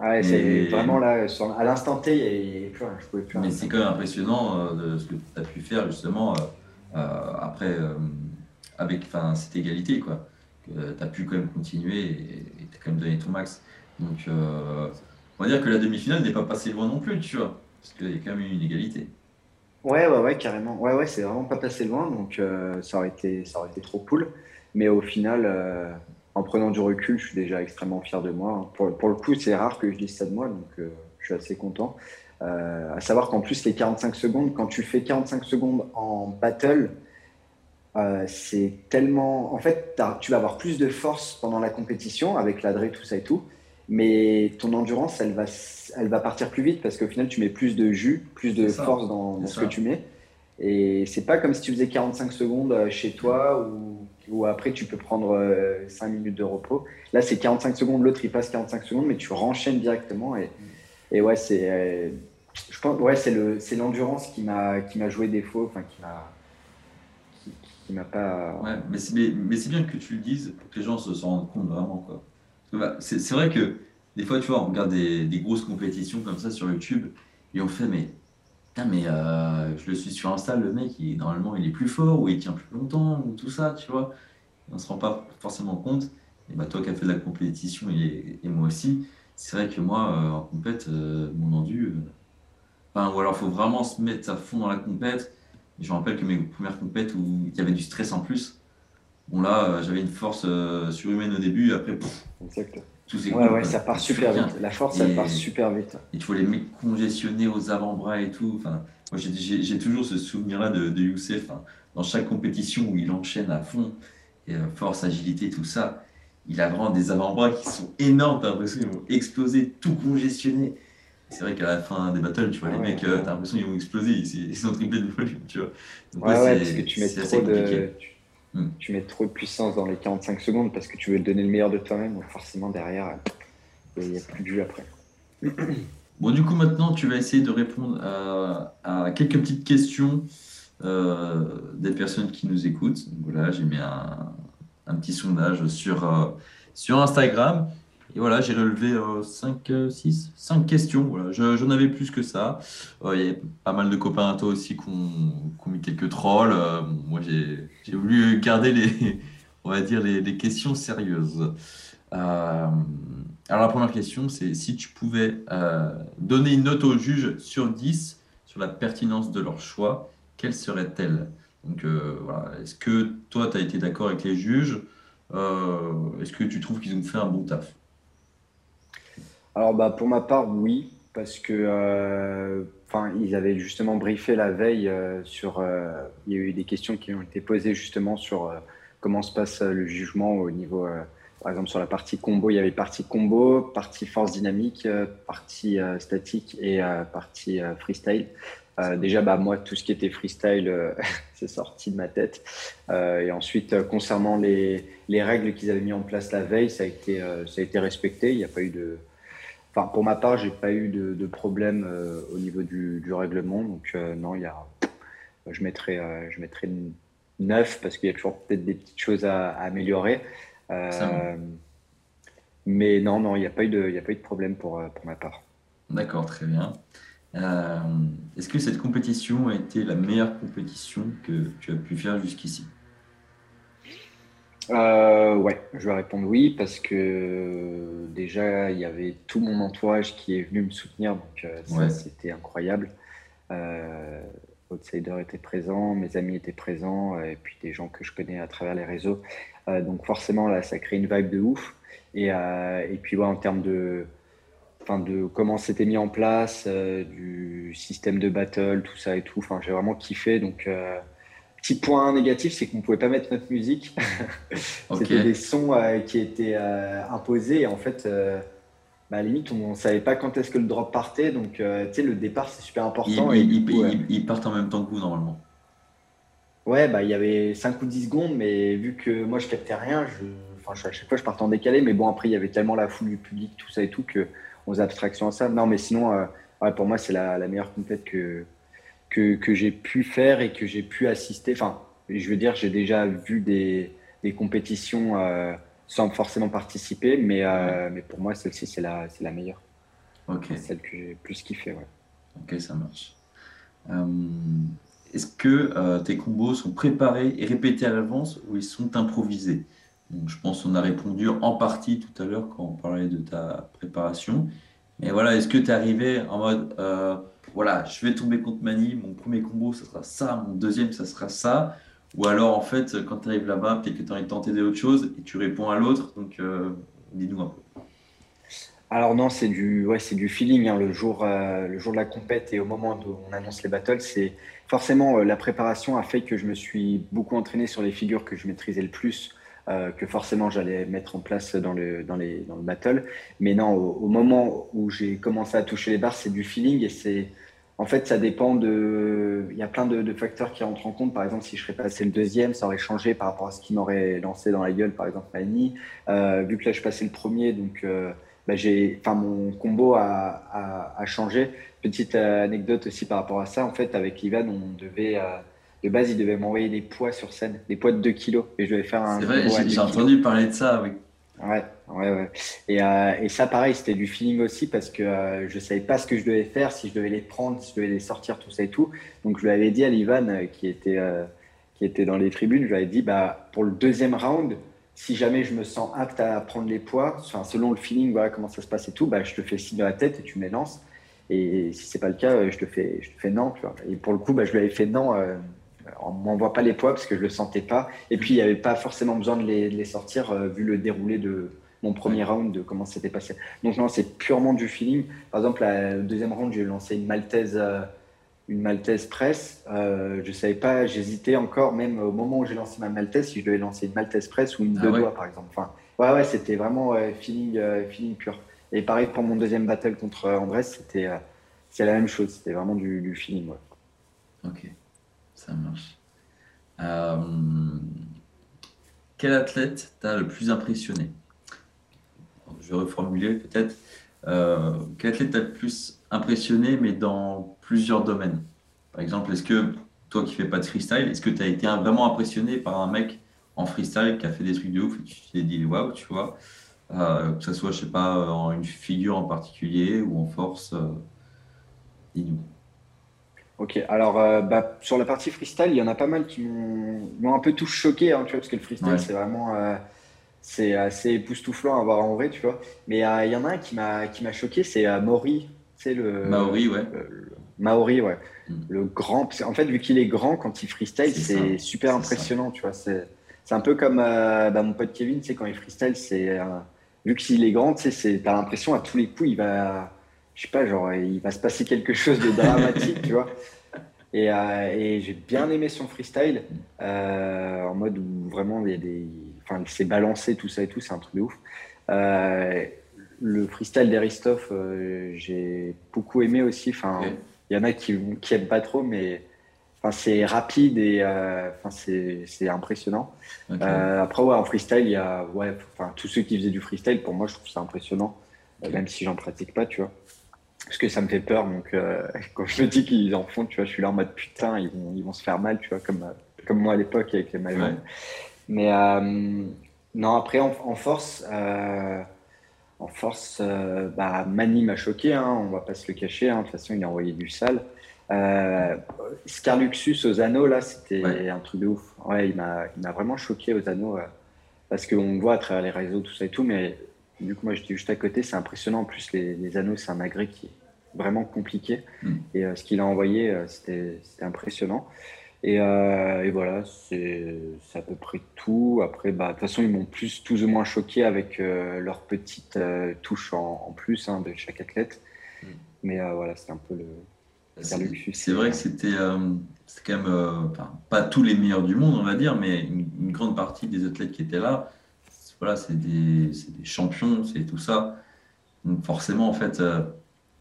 Ouais, c'est vraiment là, à l'instant T, il n'y a plus rien. Je pouvais plus Mais c'est quand même impressionnant euh, de ce que tu as pu faire justement euh, euh, après, avec cette égalité. quoi. Tu as pu quand même continuer et tu as quand même donné ton max. Donc, on va dire que la demi-finale n'est pas passée loin non plus, tu vois, parce qu'il y a quand même eu une égalité. Ouais, ouais, ouais, carrément. Ouais, ouais, c'est vraiment pas passé loin, donc ça, aurait été, ça aurait été trop cool. Mais au final, en prenant du recul, je suis déjà extrêmement fier de moi. Pour, le coup, c'est rare que je dise ça de moi, donc euh, je suis assez content. Euh, à savoir qu'en plus, les 45 secondes, quand tu fais 45 secondes en battle, euh, c'est tellement. En fait, tu vas avoir plus de force pendant la compétition avec l'adré, tout ça et tout, mais ton endurance, elle va, elle va partir plus vite parce qu'au final, tu mets plus de jus, plus de force dans, dans ce que tu mets. Et c'est pas comme si tu faisais 45 secondes chez toi ou ou après tu peux prendre 5 euh, minutes de repos. Là, c'est 45 secondes, l'autre il passe 45 secondes, mais tu renchaînes directement. Et, et ouais, c'est, euh, je pense, ouais, c'est, le, c'est l'endurance qui m'a, joué défaut, enfin qui m'a, qui, m'a pas. Ouais, mais c'est, mais, c'est bien que tu le dises pour que les gens se, rendent compte vraiment. Quoi. Bah, c'est vrai que des fois, tu vois, on regarde des, des, grosses compétitions comme ça sur YouTube et on fait, mais mais euh, je le suis sur Insta, le mec, il, normalement, il est plus fort, ou il tient plus longtemps, ou tout ça, tu vois. on se rend pas forcément compte. Et bah, toi qui as fait de la compétition, et, moi aussi, c'est vrai que moi, euh, en compète, euh, mon endu. Enfin, ou alors, il faut vraiment se mettre à fond dans la compète. je me rappelle que mes premières compètes où il y avait du stress en plus, bon, là, j'avais une force surhumaine au début, et après, pouf, ouais, ouais, ça part super vite. La force, ça part super vite. Et tu vois les mecs congestionnés aux avant-bras et tout. Enfin, moi, j'ai toujours ce souvenir-là de, de, Youssef. Hein. Dans chaque compétition où il enchaîne à fond, et, euh, force, agilité, tout ça, il a vraiment des avant-bras qui sont énormes. T'as l'impression qu'ils vont exploser, tout congestionné. C'est vrai qu'à la fin des battles, tu vois, les mecs, euh, t'as l'impression qu'ils vont exploser. Ils, sont triplés de volume, tu vois. ouais, ouais, parce que tu mets trop de. Hmm. Tu mets trop de puissance dans les 45 secondes parce que tu veux donner le meilleur de toi-même. Donc forcément, derrière, il n'y a plus de après. Bon, du coup, maintenant, tu vas essayer de répondre à, quelques petites questions euh, des personnes qui nous écoutent. voilà, j'ai mis un, petit sondage sur, euh, sur Instagram. Voilà, j'ai relevé 5, 6, 5 questions. J'en avais plus que ça. Euh, il y a pas mal de copains à toi aussi qui ont, mis quelques trolls. Euh, moi, j'ai voulu garder les, questions sérieuses. alors la première question, c'est si tu pouvais donner une note aux juges sur 10 sur la pertinence de leur choix, quelle serait-elle? Donc voilà, est-ce que toi, tu as été d'accord avec les juges? Est-ce que tu trouves qu'ils ont fait un bon taf? Alors bah, pour ma part, oui parce que euh, enfin ils avaient justement briefé la veille euh, sur euh, il y a eu des questions qui ont été posées justement sur comment se passe le jugement au niveau par exemple sur la partie combo. Il y avait partie combo partie force dynamique partie statique et partie freestyle. Déjà bah moi tout ce qui était freestyle c'est sorti de ma tête. Et ensuite concernant les, les règles qu'ils avaient mis en place la veille ça a été ça a été respecté. Il n'y a pas eu de pour ma part, j'ai pas eu de, problème euh, au niveau du, règlement. Donc, euh, non, il y a, je mettrais, euh, je mettrais 9 parce qu'il y a toujours peut-être des petites choses à, améliorer. mais non, non, il n'y a, pas eu de, a pas eu de problème pour, pour ma part. D'accord, très bien. Est-ce que cette compétition a été la meilleure compétition que tu as pu faire jusqu'ici? Euh, ouais, je vais répondre oui parce que déjà il y avait tout mon entourage qui est venu me soutenir, donc euh, ça c'était incroyable. Euh, Outsider était présent, mes amis étaient présents et puis des gens que je connais à travers les réseaux. Euh, donc forcément là ça crée une vibe de ouf. Et, et puis ouais, en termes de, enfin de comment c'était mis en place, du système de battle, tout ça et tout. J'ai vraiment kiffé donc. Petit point négatif, c'est qu'on ne pouvait pas mettre notre musique. C'était des sons euh, qui étaient euh, imposés et en fait, euh, bah, à la limite, on ne savait pas quand est-ce que le drop partait. Donc, tu sais, le départ, c'est super important. Ils, partent en même temps que vous, normalement. Ouais, bah, il y avait 5 ou 10 secondes, mais vu que moi, je captais rien, je... Enfin, à chaque fois, je partais en décalé. Mais bon, après, il y avait tellement la foule du public, tout ça et tout, qu'on faisait abstraction à ça. Non, mais sinon, pour moi, c'est la, la, meilleure complète que, que, que j'ai pu faire et que j'ai pu assister. Enfin, je veux dire, j'ai déjà vu des, des compétitions euh, sans forcément participer, mais, euh, mais pour moi, celle-ci, c'est la, la meilleure. Ok. Celle que j'ai plus kiffé, ouais. Ok, ça marche. Euh, est-ce que tes combos sont préparés et répétés à l'avance ou ils sont improvisés? Donc, Je pense qu'on a répondu en partie tout à l'heure quand on parlait de ta préparation. Mais voilà, est-ce que tu es arrivé en mode voilà, je vais tomber contre Mani, mon premier combo, ça sera ça, mon deuxième, ça sera ça. Ou alors, en fait, quand tu arrives là-bas, peut-être que tu as envie de tenter d'autres choses et tu réponds à l'autre. Donc, euh, dis-nous un peu. Alors non, c'est du, ouais, du feeling. Hein. Le, jour, euh, le jour de la compète et au moment où on annonce les battles, c'est forcément euh, la préparation a fait que je me suis beaucoup entraîné sur les figures que je maîtrisais le plus, que forcément j'allais mettre en place dans le, dans les, dans le battle. Mais non, au moment où j'ai commencé à toucher les barres, c'est du feeling et c'est en fait, ça dépend de. Il y a plein de, facteurs qui rentrent en compte. Par exemple, si je serais passé le deuxième, ça aurait changé par rapport à ce qui m'aurait lancé dans la gueule, par exemple, Mani. Euh, vu que là, je passais le premier, donc euh, bah, j'ai, enfin, mon combo a, a, changé. Petite anecdote aussi par rapport à ça. En fait, avec Ivan, on devait. Euh, de base, il devait m'envoyer des poids sur scène, des poids de 2 kilos. Et je devais faire un. C'est vrai, j'ai entendu parler de ça, oui. Ouais, ouais, ouais. Et, euh, et ça, pareil, c'était du feeling aussi parce que euh, je savais pas ce que je devais faire, si je devais les prendre, si je devais les sortir, tout ça et tout. Donc, je lui avais dit à l'Ivan euh, qui, était, euh, qui était dans les tribunes, je lui avais dit, bah, pour le deuxième round, si jamais je me sens apte à prendre les poids, enfin, selon le feeling, voilà comment ça se passe et tout, bah, je te fais signe de la tête et tu me les lances. Et si c'est pas le cas, je te fais, je te fais non. Et pour le coup, bah, je lui avais fait non on m'envoie pas les poids parce que je le sentais pas. Et puis, il n'y avait pas forcément besoin de les, sortir euh, vu le déroulé de mon premier round, de comment c'était passé. Donc, non, c'est purement du feeling. Par exemple, le deuxième round, j'ai lancé une Maltaise, euh, une Maltaise presse. Euh, je savais pas, j'hésitais encore, même au moment où j'ai lancé ma Maltaise, si je devais lancer une Maltaise presse ou une ah deux doigts, par exemple. Enfin, ouais, ouais, c'était vraiment feeling, feeling pur. Et pareil pour mon deuxième battle contre Andrés, c'était c'est la même chose. C'était vraiment du, du feeling. Ouais. Ok ça marche. Euh, quel athlète t'a le plus impressionné? Je vais reformuler peut-être. Euh, quel athlète t'a le plus impressionné, mais dans plusieurs domaines? Par exemple, est-ce que toi qui fais pas de freestyle, est-ce que tu as été vraiment impressionné par un mec en freestyle qui a fait des trucs de ouf et tu t'es dit waouh, tu vois? Euh, Que ce soit, je sais pas, en une figure en particulier ou en force Dis-nous. Ok, alors euh, bah, sur la partie freestyle, il y en a pas mal qui m'ont un peu tous choqué, hein, tu vois, parce que le freestyle, c'est vraiment, euh, c'est assez époustouflant à voir en vrai, tu vois. Mais il y en a un qui m'a choqué, c'est Maury. C'est le. Maori, ouais. Maori, ouais. Hmm. Le grand. En fait, vu qu'il est grand, quand il freestyle, c'est super impressionnant, tu vois. C'est un peu comme bah, mon pote Kevin, sais, quand il freestyle, c'est. vu qu'il est grand, tu sais, t'as l'impression à tous les coups, il va. Je sais pas, genre, il va se passer quelque chose de dramatique, tu vois. Et, euh, et j'ai bien aimé son freestyle, euh, en mode où vraiment il, des, enfin, il s'est balancé, tout ça et tout, c'est un truc de ouf. Euh, le freestyle d'Aristoff, j'ai beaucoup aimé aussi. Enfin, il y en a qui, qui aiment pas trop, mais enfin, c'est rapide et enfin, c'est impressionnant. après, ouais, en freestyle, il y a ouais, enfin, tous ceux qui faisaient du freestyle, pour moi, je trouve ça impressionnant, même si j'en pratique pas, tu vois parce que ça me fait peur. Donc, euh, quand je me dis qu'ils en font, tu vois, je suis là en mode putain, ils vont, ils vont se faire mal, tu vois, comme, euh, comme moi à l'époque avec les maillons. Mais euh, non, après, en, force, en force bah, Mani m'a choqué, hein, on va pas se le cacher. Hein, de toute façon, il a envoyé du sale. Scarluxus aux anneaux, là, c'était un truc de ouf. Ouais, il m'a vraiment choqué aux anneaux. parce qu'on voit à travers les réseaux, tout ça et tout, mais du coup, moi, j'étais juste à côté. C'est impressionnant. En plus, les, anneaux, c'est un agrès qui est vraiment compliqué. Mm. Et euh, ce qu'il a envoyé, euh, c'était impressionnant. Et, euh, et voilà, c'est à peu près tout. Après, bah, de toute façon, ils m'ont plus, tous ou moins choqué avec leur petite touche en, plus hein, de chaque athlète. Mm. Mais voilà, c'était un peu le. C'est vrai que c'était quand même pas tous les meilleurs du monde, on va dire, mais une grande partie des athlètes qui étaient là voilà, c'est des, des, champions, c'est tout ça. Donc forcément, en fait, euh,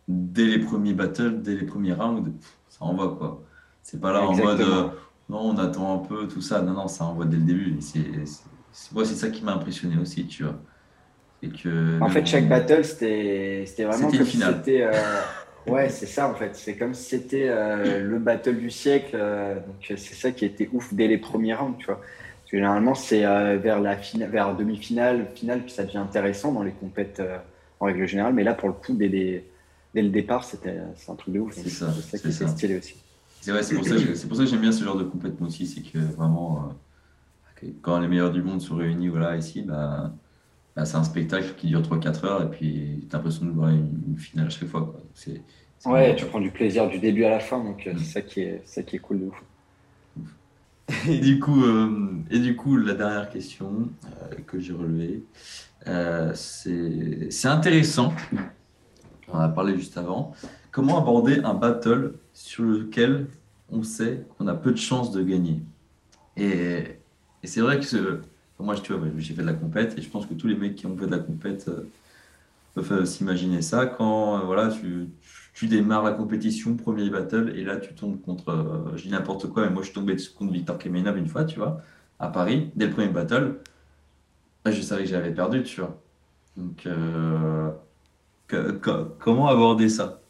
dès les premiers battles, dès les premiers rounds, ça envoie quoi. C'est pas là en mode euh, non, on attend un peu, tout ça. Non, non, ça envoie dès le début. C'est moi, c'est ça qui m'a impressionné aussi, tu vois. Que, en fait, chaque battle, c'était vraiment comme si c'était. Euh, ouais, c'est ça en fait. C'est comme si c'était le battle du siècle. donc, c'est ça qui était ouf dès les premiers rounds, tu vois généralement, c'est euh, vers la finale, vers demi-finale, finale, puis ça devient intéressant dans les compètes euh, en règle générale. Mais là, pour le coup, dès, dès le départ, c'était un truc de ouf. C'est ça, ça qui est stylé aussi. C'est vrai, c'est pour, ça que j'aime bien ce genre de compète aussi. C'est que vraiment, euh, quand les meilleurs du monde sont réunis voilà, ici, bah, bah c'est un spectacle qui dure 3-4 heures et puis tu as l'impression de voir une, finale à chaque fois. Quoi. ouais, tu prends du plaisir du début à la fin, donc c'est ça, qui est, ça qui est cool de ouf. Et du coup, euh, et du coup la dernière question euh, que j'ai relevée, euh, c'est intéressant. On en a parlé juste avant. Comment aborder un battle sur lequel on sait qu'on a peu de chances de gagner? Et, et c'est vrai que moi, vois, j'ai fait de la compète et je pense que tous les mecs qui ont fait de la compète peuvent s'imaginer ça. Quand voilà, tu démarres la compétition, premier battle, et là tu tombes contre, euh, je dis n'importe quoi, mais moi je suis tombé contre Victor Kemenov une fois, tu vois, à Paris, dès le premier battle. Je savais que j'avais perdu, tu vois. Donc, euh, comment aborder ça?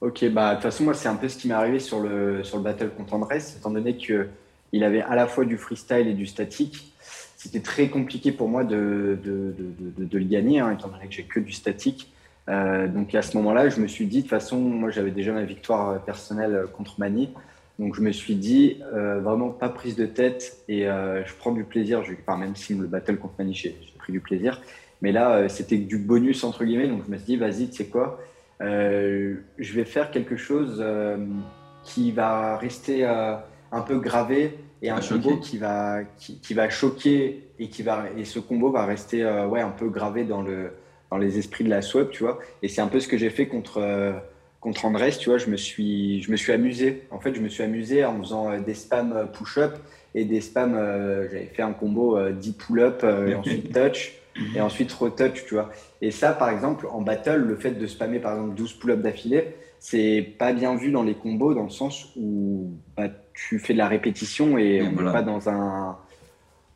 Ok, bah de toute façon, moi c'est un peu ce qui m'est arrivé sur le, sur le battle contre Andrés, étant donné qu'il avait à la fois du freestyle et du statique. C'était très compliqué pour moi de, de, de, de le gagner, hein, étant donné que j'ai que du statique. Euh, donc à ce moment-là, je me suis dit, de toute façon, moi j'avais déjà ma victoire euh, personnelle euh, contre Mani. Donc je me suis dit, vraiment pas prise de tête et je prends du plaisir. Je, enfin, même si le battle contre Mani, j'ai pris du plaisir. Mais là, c'était du bonus entre guillemets. Donc je me suis dit, vas-y, tu sais quoi, je vais faire quelque chose qui va rester un peu gravé et un combo qui va, qui, qui, va choquer et, qui va, et ce combo va rester ouais, un peu gravé dans le dans les esprits de la swap, tu vois. Et c'est un peu ce que j'ai fait contre, euh, contre Andrés, tu vois. Je me, suis, je me suis amusé. En fait, je me suis amusé en faisant euh, des spams euh, push-up et des spams. J'avais fait un combo 10 pull-up et ensuite touch et ensuite retouch, tu vois. Et ça, par exemple, en battle, le fait de spammer par exemple 12 pull-up d'affilée, c'est pas bien vu dans les combos dans le sens où bah, tu fais de la répétition et, on n'est pas dans un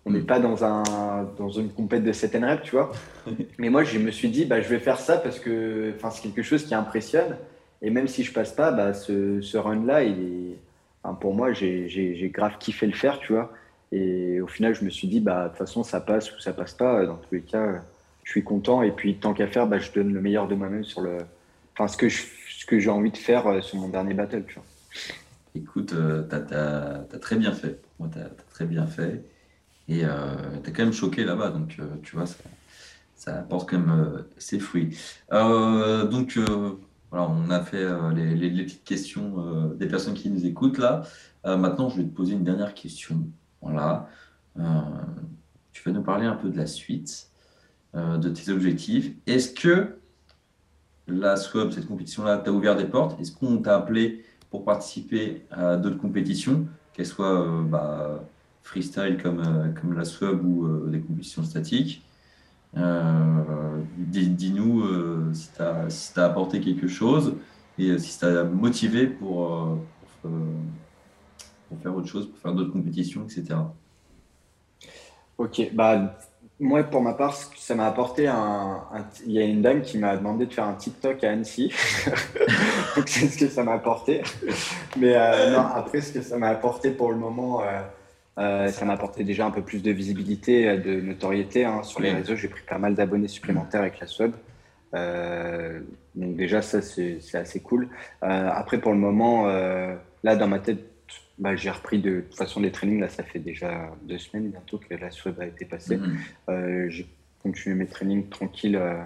on n'est pas dans, un, dans une compète de 7 rep, tu vois. Mais moi, je me suis dit, bah, je vais faire ça parce que c'est quelque chose qui impressionne. Et même si je passe pas, bah, ce, ce run-là, il est, pour moi, j'ai grave kiffé le faire, tu vois. Et au final, je me suis dit, bah, de toute façon, ça passe ou ça passe pas. Dans tous les cas, je suis content. Et puis, tant qu'à faire, bah, je donne le meilleur de moi-même sur le. Enfin, ce que, ce que j'ai envie de faire euh, sur mon dernier battle, tu vois. Écoute, euh, tu as, très bien fait. Moi, tu as, très bien fait. Et tu es quand même choqué là-bas, donc tu vois, ça, apporte quand même ses fruits. donc voilà, on a fait les, petites questions des personnes qui nous écoutent là. maintenant, je vais te poser une dernière question. Voilà. tu vas nous parler un peu de la suite, de tes objectifs. Est-ce que la SWAB, cette compétition-là, t'a ouvert des portes? Est-ce qu'on t'a appelé pour participer à d'autres compétitions, qu'elles soient euh, bah, freestyle comme, euh, comme la SWAB ou euh, des compétitions statiques Dis-nous si tu as, si apporté quelque chose et si ça t'a motivé pour, pour, faire autre chose, pour faire d'autres compétitions, etc. Ok, bah moi, pour ma part, ça m'a apporté Il y a une dame qui m'a demandé de faire un TikTok à Annecy. Donc, c'est ce que ça m'a apporté. Mais euh, non, après, ce que ça m'a apporté pour le moment, euh, euh, ça m'a apporté déjà un peu plus de visibilité, de notoriété hein, sur les réseaux. J'ai pris pas mal d'abonnés supplémentaires avec la sub. donc, déjà, ça, c'est assez cool. après, pour le moment, là, dans ma tête, bah, j'ai repris de, toute façon des trainings. Là, ça fait déjà deux semaines bientôt que la souhait a été passée. Mhm. Euh, j'ai continué mes trainings tranquilles euh,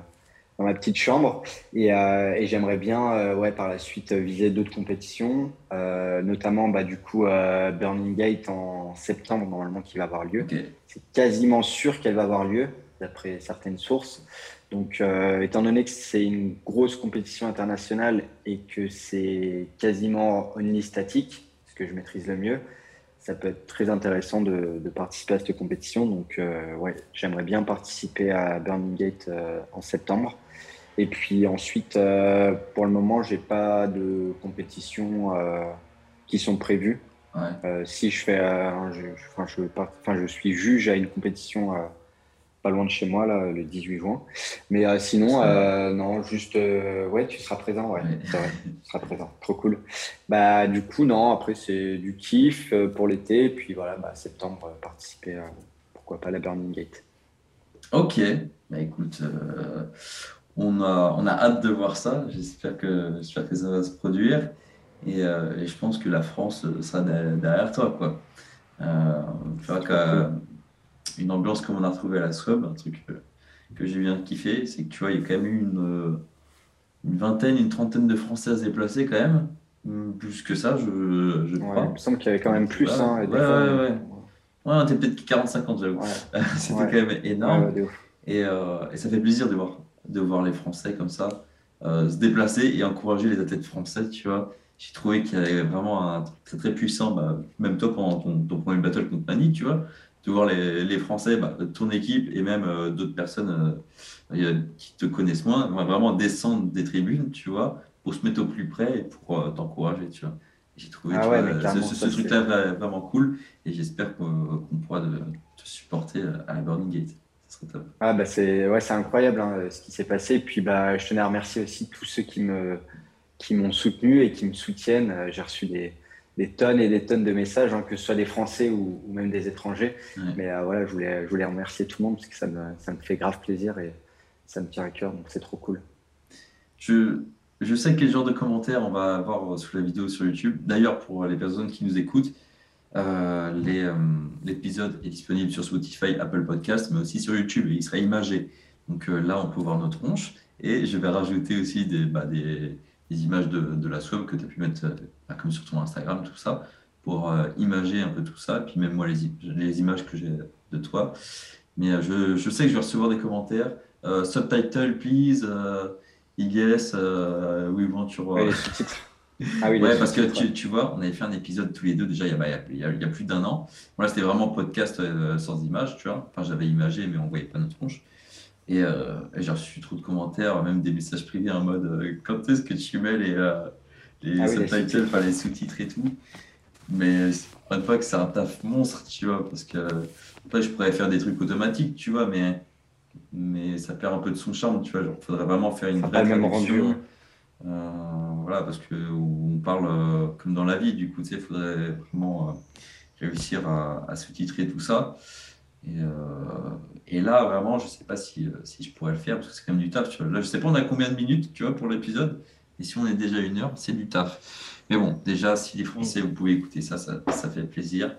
dans ma petite chambre. Et, euh, et j'aimerais bien, ouais, par la suite, viser d'autres compétitions, notamment bah, du coup Burning Gate en septembre, normalement, qui va avoir lieu. C'est quasiment sûr qu'elle va avoir lieu, d'après certaines sources. Donc, étant donné que c'est une grosse compétition internationale et que c'est quasiment only statique, que je maîtrise le mieux, ça peut être très intéressant de, participer à cette compétition. Donc, euh, ouais, j'aimerais bien participer à Burning Gate euh, en septembre. Et puis ensuite, euh, pour le moment, j'ai pas de compétitions qui sont prévues. si je fais, je, je, suis juge à une compétition pas loin de chez moi, là, le 18 juin. Mais euh, sinon, euh, non, juste, euh, ouais, tu seras présent, ouais, c'est vrai, tu seras présent, trop cool. Bah, du coup, non, après, c'est du kiff pour l'été, puis voilà, bah, septembre, participer, à, pourquoi pas, la Burning Gate. Ok, bah écoute, on, a, on a hâte de voir ça, j'espère que, j'espère que ça va se produire, et, et, je pense que la France sera derrière toi, quoi. tu vois que une ambiance comme on a retrouvé à la Swab, un truc que, j'ai bien kiffé, c'est que tu vois, il y a quand même eu une, une vingtaine, une trentaine de Françaises déplacées quand même. Plus que ça, je, je crois. il me semble qu'il y avait quand même plus. Hein, ouais, ouais, ouais, ouais. on était peut-être 40-50, j'avoue. C'était quand même énorme. et, euh, et, ça fait plaisir de voir, de voir les Français comme ça euh, se déplacer et encourager les athlètes français, tu vois. J'ai trouvé qu'il y avait vraiment un truc très très puissant, bah, même toi pendant ton, ton premier battle contre Mani, tu vois de voir les, les Français, bah, ton équipe et même euh, d'autres personnes euh, qui te connaissent moins, vraiment descendre des tribunes, tu vois, pour se mettre au plus près et pour t'encourager, tu vois. J'ai trouvé ah ce, truc-là vraiment cool et j'espère qu'on pourra te supporter à la Burning Gate. Top. Ah bah c'est ouais, incroyable hein, ce qui s'est passé. Et puis bah, je tenais à remercier aussi tous ceux qui m'ont qui soutenu et qui me soutiennent. J'ai reçu des, des tonnes et des tonnes de messages, hein, que ce soit des Français ou, même des étrangers. Mais euh, voilà, je voulais, je voulais remercier tout le monde parce que ça me, ça me fait grave plaisir et ça me tient à cœur, donc c'est trop cool. Je, je sais quel genre de commentaires on va avoir sous la vidéo sur YouTube. D'ailleurs, pour les personnes qui nous écoutent, euh, euh, l'épisode est disponible sur Spotify, Apple Podcast, mais aussi sur YouTube et il sera imagé. Donc là, on peut voir notre tronche. Et je vais rajouter aussi des, bah, images de, la swab que tu as pu mettre comme sur ton Instagram, tout ça, pour euh, imager un peu tout ça, puis même moi les, images que j'ai de toi. Mais euh, je, sais que je vais recevoir des commentaires. Euh, subtitle, please. yes, we want your. Ah oui, ouais, parce que tu, tu, vois, on avait fait un épisode tous les deux déjà il y a, il y a, il y a plus d'un an. Voilà, c'était vraiment podcast sans image, tu vois. Enfin, j'avais imagé, mais on voyait pas notre tronche. Et, j'ai reçu trop de commentaires, même des messages privés en mode quand est-ce que tu mets les, les ah subtitles, enfin les sous-titres et tout? Mais je pas que c'est un taf monstre, tu vois, parce que après, je pourrais faire des trucs automatiques, tu vois, mais, mais ça perd un peu de son charme, tu vois. Genre, faudrait vraiment faire une vraie traduction. Euh, voilà, parce que on parle euh, comme dans la vie, du coup, tu il faudrait vraiment euh, réussir à, à sous-titrer tout ça. Et, là, vraiment, je sais pas si, si je pourrais le faire, parce que c'est quand même du taf. Tu vois. Là, je sais pas, on a combien de minutes, tu vois, pour l'épisode? Et si on est déjà une heure, c'est du taf. Mais bon, déjà, si les Français, vous pouvez écouter ça, ça, fait plaisir.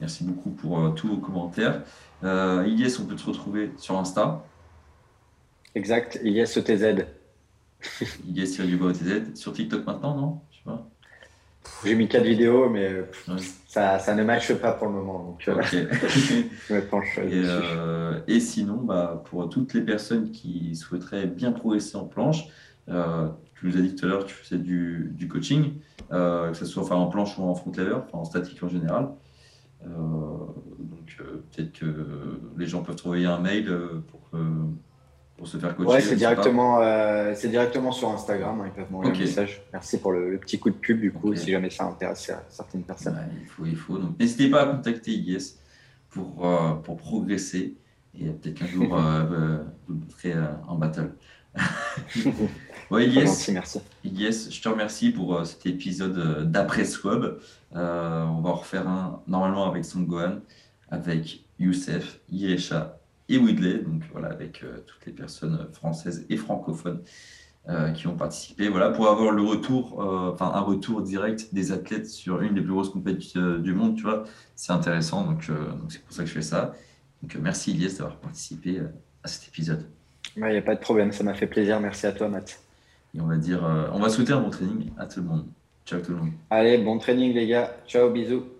Merci beaucoup pour tous vos commentaires. Ilyes, on peut te retrouver sur Insta. Exact, Ilyes ETZ. Ilyes du OTZ. Sur TikTok maintenant, non? Je sais pas. J'ai mis quatre vidéos, mais ça, ça, ne matche pas pour le moment. Donc, euh, je me penche. Et, euh, et sinon, bah, pour toutes les personnes qui souhaiteraient bien progresser en planche, euh, tu nous as dit tout à l'heure que tu faisais du, du coaching, que ce soit enfin, en planche ou en front lever, enfin, en statique en général. donc peut-être que les gens peuvent trouver un mail pour que pour se faire coacher Ouais, c'est directement, euh, c'est directement sur Instagram. Hein, ils peuvent m'envoyer un message. Merci pour le, petit coup de pub, du coup, si jamais ça intéresse certaines personnes. il faut, il faut. Donc, n'hésitez pas à contacter Yes pour, euh, pour progresser. Et peut-être qu'un jour, euh, vous serez en battle. ouais, yes, merci. Yes, je te remercie pour cet épisode d'après Swab. on va en refaire un normalement avec Son Gohan, avec Youssef, Yesha et Woodley, donc voilà, avec euh, toutes les personnes françaises et francophones euh, qui ont participé, voilà, pour avoir le retour, euh, enfin un retour direct des athlètes sur une des plus grosses compétitions du monde, tu vois, c'est intéressant, donc c'est pour ça que je fais ça. Donc merci Ilyes d'avoir participé à cet épisode. Il n'y a pas de problème, ça m'a fait plaisir, merci à toi Matt. Et on va dire, on va souhaiter un bon training à tout le monde. Ciao tout le monde. Allez, bon training les gars, ciao, bisous.